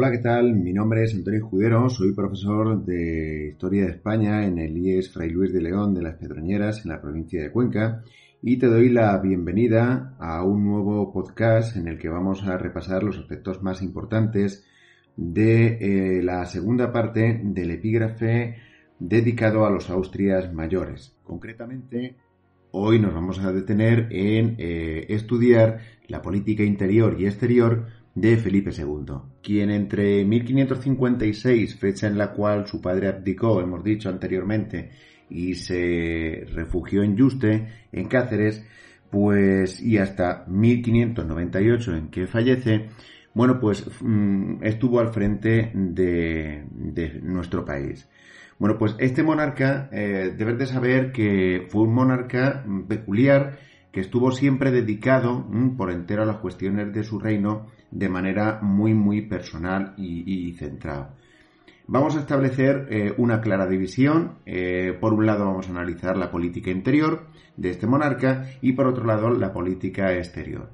Hola, ¿qué tal? Mi nombre es Antonio Escudero, soy profesor de Historia de España en el IES Fray Luis de León de las Pedroñeras en la provincia de Cuenca y te doy la bienvenida a un nuevo podcast en el que vamos a repasar los aspectos más importantes de eh, la segunda parte del epígrafe dedicado a los Austrias mayores. Concretamente, hoy nos vamos a detener en eh, estudiar la política interior y exterior de Felipe II, quien entre 1556, fecha en la cual su padre abdicó, hemos dicho anteriormente, y se refugió en Yuste, en Cáceres, pues y hasta 1598 en que fallece, bueno, pues mm, estuvo al frente de, nuestro país. Bueno, pues este monarca, eh, debes de saber que fue un monarca peculiar que estuvo siempre dedicado mm, por entero a las cuestiones de su reino de manera muy, muy personal y, centrada. Vamos a establecer eh, una clara división. Eh, por un lado vamos a analizar la política interior de este monarca y por otro lado la política exterior.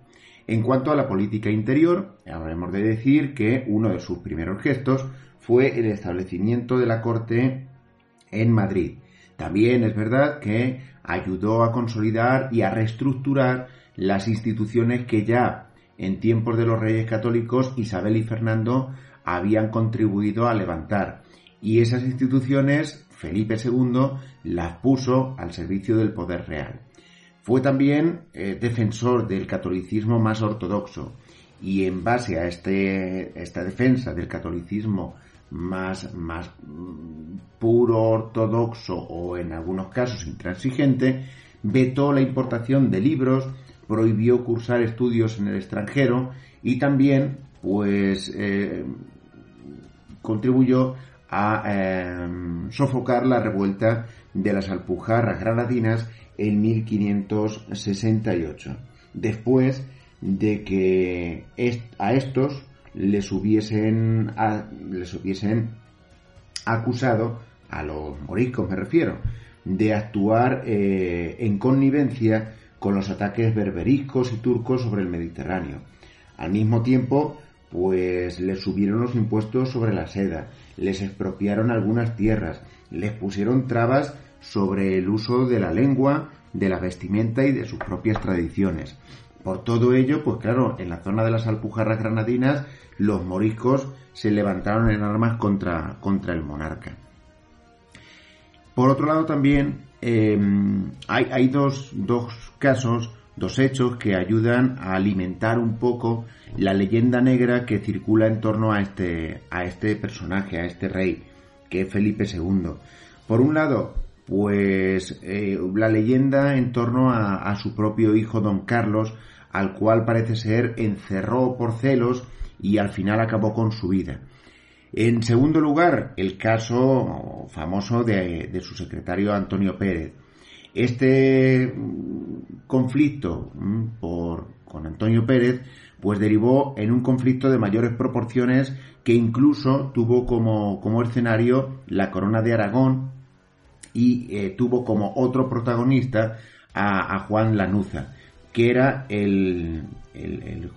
En cuanto a la política interior, habremos de decir que uno de sus primeros gestos fue el establecimiento de la corte en Madrid. También es verdad que ayudó a consolidar y a reestructurar las instituciones que ya en tiempos de los reyes católicos Isabel y Fernando habían contribuido a levantar. Y esas instituciones Felipe II las puso al servicio del poder real. Fue también eh, defensor del catolicismo más ortodoxo y en base a este, esta defensa del catolicismo más, más mm, puro ortodoxo o en algunos casos intransigente, vetó la importación de libros, prohibió cursar estudios en el extranjero y también pues eh, contribuyó a eh, sofocar la revuelta de las Alpujarras granadinas en 1568, después de que a estos les hubiesen, les hubiesen acusado, a los moriscos me refiero, de actuar eh, en connivencia con los ataques berberiscos y turcos sobre el Mediterráneo. Al mismo tiempo, pues les subieron los impuestos sobre la seda, les expropiaron algunas tierras, les pusieron trabas sobre el uso de la lengua, de la vestimenta y de sus propias tradiciones. Por todo ello, pues claro, en la zona de las Alpujarras granadinas, los moriscos se levantaron en armas contra, contra el monarca. Por otro lado, también Em, hay, dos, casos, dos hechos que ayudan a alimentar un poco la leyenda negra que circula en torno a este, a este personaje, a este rey, que es Felipe II. Por un lado, pues eh, la leyenda en torno a, a, su propio hijo don Carlos, al cual parece ser encerró por celos y al final acabó con su vida. En segundo lugar, el caso famoso de, su secretario Antonio Pérez. Este mm, conflicto mm, con Antonio Pérez pues derivó en un conflicto de mayores proporciones que incluso tuvo como, escenario la corona de Aragón y eh, tuvo como otro protagonista a, Juan Lanuza, que era el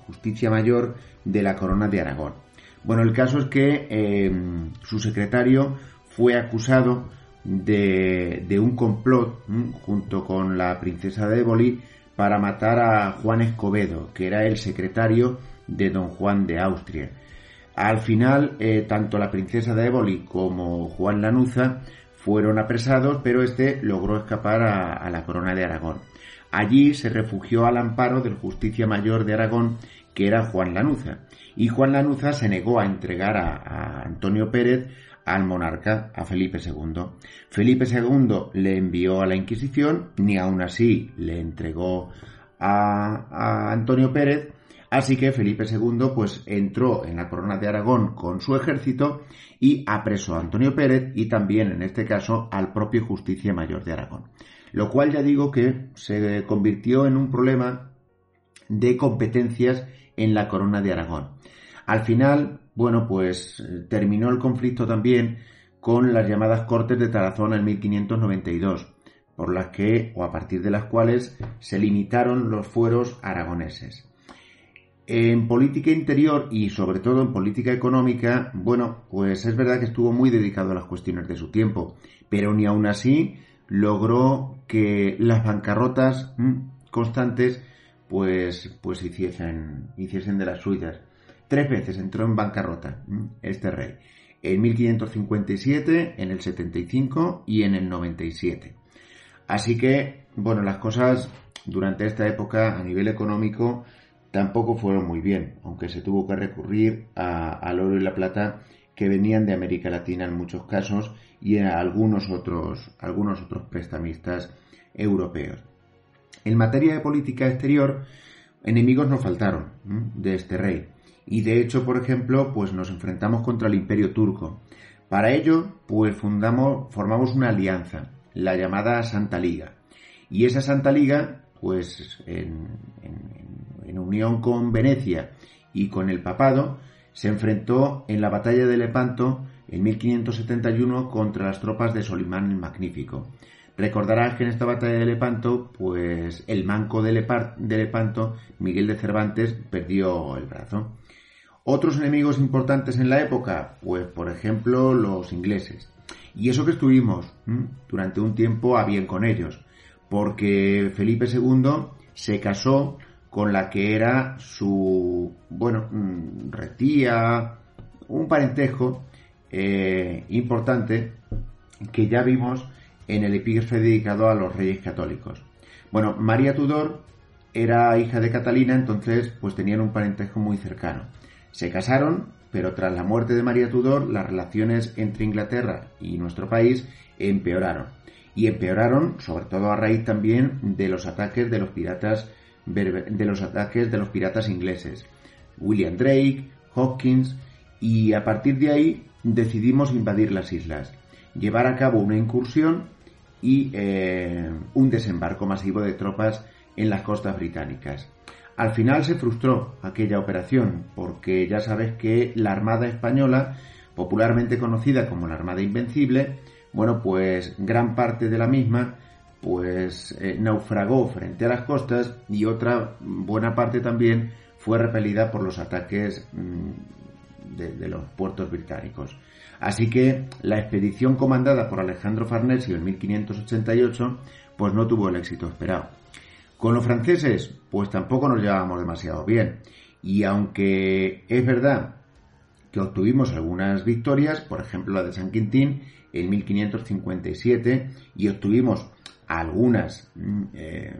justicia mayor de la corona de Aragón. Bueno, el caso es que eh, su secretario fue acusado de, un complot junto con la princesa de Éboli para matar a Juan Escobedo, que era el secretario de don Juan de Austria. Al final, eh, tanto la princesa de Éboli como Juan Lanuza fueron apresados, pero este logró escapar a la corona de Aragón. Allí se refugió al amparo del Justicia Mayor de Aragón, que era Juan Lanuza y Juan Lanuza se negó a entregar a, Antonio Pérez al monarca, a Felipe II. Felipe II le envió a la Inquisición, ni aún así le entregó a, Antonio Pérez, así que Felipe II pues entró en la corona de Aragón con su ejército y apresó a Antonio Pérez y también en este caso al propio Justicia Mayor de Aragón. Lo cual ya digo que se convirtió en un problema de competencias en la corona de Aragón. Al final, bueno, pues eh, terminó el conflicto también con las llamadas Cortes de Tarazona en 1592, por las que, o a partir de las cuales, se limitaron los fueros aragoneses. En política interior y sobre todo en política económica, bueno, pues es verdad que estuvo muy dedicado a las cuestiones de su tiempo, pero ni aún así logró que las bancarrotas mm, constantes pues, pues hiciesen, hiciesen de las suyas. Tres veces entró en bancarrota este rey. En 1557, en el 75 y en el 97. Así que, bueno, las cosas durante esta época a nivel económico tampoco fueron muy bien, aunque se tuvo que recurrir al oro y la plata que venían de América Latina en muchos casos y a algunos otros, algunos otros prestamistas europeos. En materia de política exterior, enemigos nos faltaron de este rey. Y de hecho, por ejemplo, pues nos enfrentamos contra el imperio turco. Para ello, pues fundamos, formamos una alianza, la llamada Santa Liga. Y esa Santa Liga, pues en, en unión con Venecia y con el papado, se enfrentó en la batalla de Lepanto en 1571 contra las tropas de Solimán el Magnífico. Recordarás que en esta batalla de Lepanto, pues el manco de, de Lepanto, Miguel de Cervantes, perdió el brazo. Otros enemigos importantes en la época, pues por ejemplo los ingleses. Y eso que estuvimos durante un tiempo a bien con ellos, porque Felipe II se casó con la que era su, bueno, retía, un parentesco eh, importante que ya vimos en el epígrafe dedicado a los reyes católicos. Bueno, María Tudor era hija de Catalina, entonces pues tenían un parentesco muy cercano. Se casaron, pero tras la muerte de María Tudor, las relaciones entre Inglaterra y nuestro país empeoraron. Y empeoraron, sobre todo a raíz también de los ataques de los piratas de los ataques de los piratas ingleses. William Drake, Hawkins, y a partir de ahí decidimos invadir las islas, llevar a cabo una incursión y eh, un desembarco masivo de tropas en las costas británicas. Al final se frustró aquella operación porque ya sabes que la Armada Española, popularmente conocida como la Armada Invencible, bueno, pues gran parte de la misma pues eh, naufragó frente a las costas y otra buena parte también fue repelida por los ataques mm, de, los puertos británicos. Así que la expedición comandada por Alejandro Farnesio en 1588 pues no tuvo el éxito esperado. Con los franceses pues tampoco nos llevábamos demasiado bien y aunque es verdad que obtuvimos algunas victorias, por ejemplo la de San Quintín en 1557 y obtuvimos algunas, mm, eh,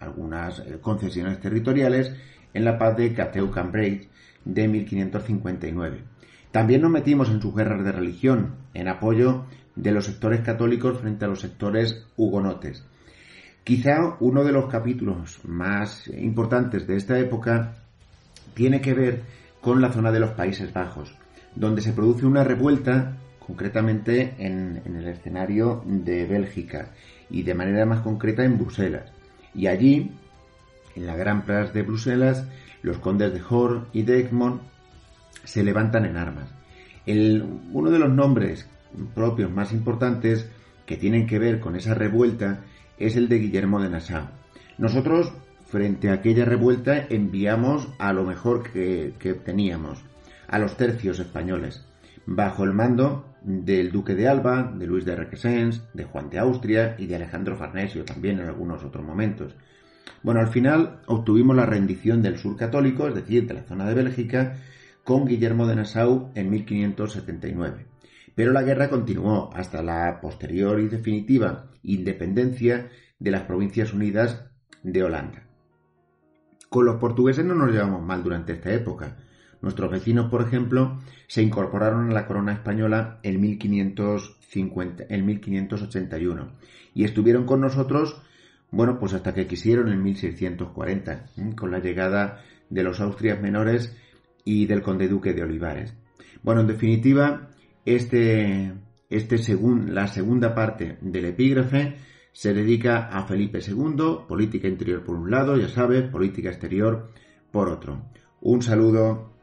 algunas eh, concesiones territoriales en la paz de Cateau-Cambrai de 1559. También nos metimos en sus guerras de religión, en apoyo de los sectores católicos frente a los sectores hugonotes. Quizá uno de los capítulos más importantes de esta época tiene que ver con la zona de los Países Bajos, donde se produce una revuelta concretamente en, el escenario de Bélgica y de manera más concreta en Bruselas. Y allí, en la Gran Plaza de Bruselas, los condes de Hor y de Egmont se levantan en armas. uno de los nombres propios más importantes que tienen que ver con esa revuelta es el de Guillermo de Nassau. Nosotros, frente a aquella revuelta, enviamos a lo mejor que, que teníamos, a los tercios españoles, bajo el mando del duque de Alba, de Luis de Requesens, de Juan de Austria y de Alejandro Farnesio también en algunos otros momentos. Bueno, al final obtuvimos la rendición del sur católico, es decir, de la zona de Bélgica, con Guillermo de Nassau en 1579. Pero la guerra continuó hasta la posterior y definitiva independencia de las Provincias Unidas de Holanda. Con los portugueses no nos llevamos mal durante esta época, Nuestros vecinos, por ejemplo, se incorporaron a la corona española en, 1550, en 1581 y estuvieron con nosotros, bueno, pues hasta que quisieron en 1640, con la llegada de los Austrias menores y del conde duque de Olivares. Bueno, en definitiva, este, este la segunda parte del epígrafe se dedica a Felipe II, política interior por un lado, ya sabes, política exterior por otro. Un saludo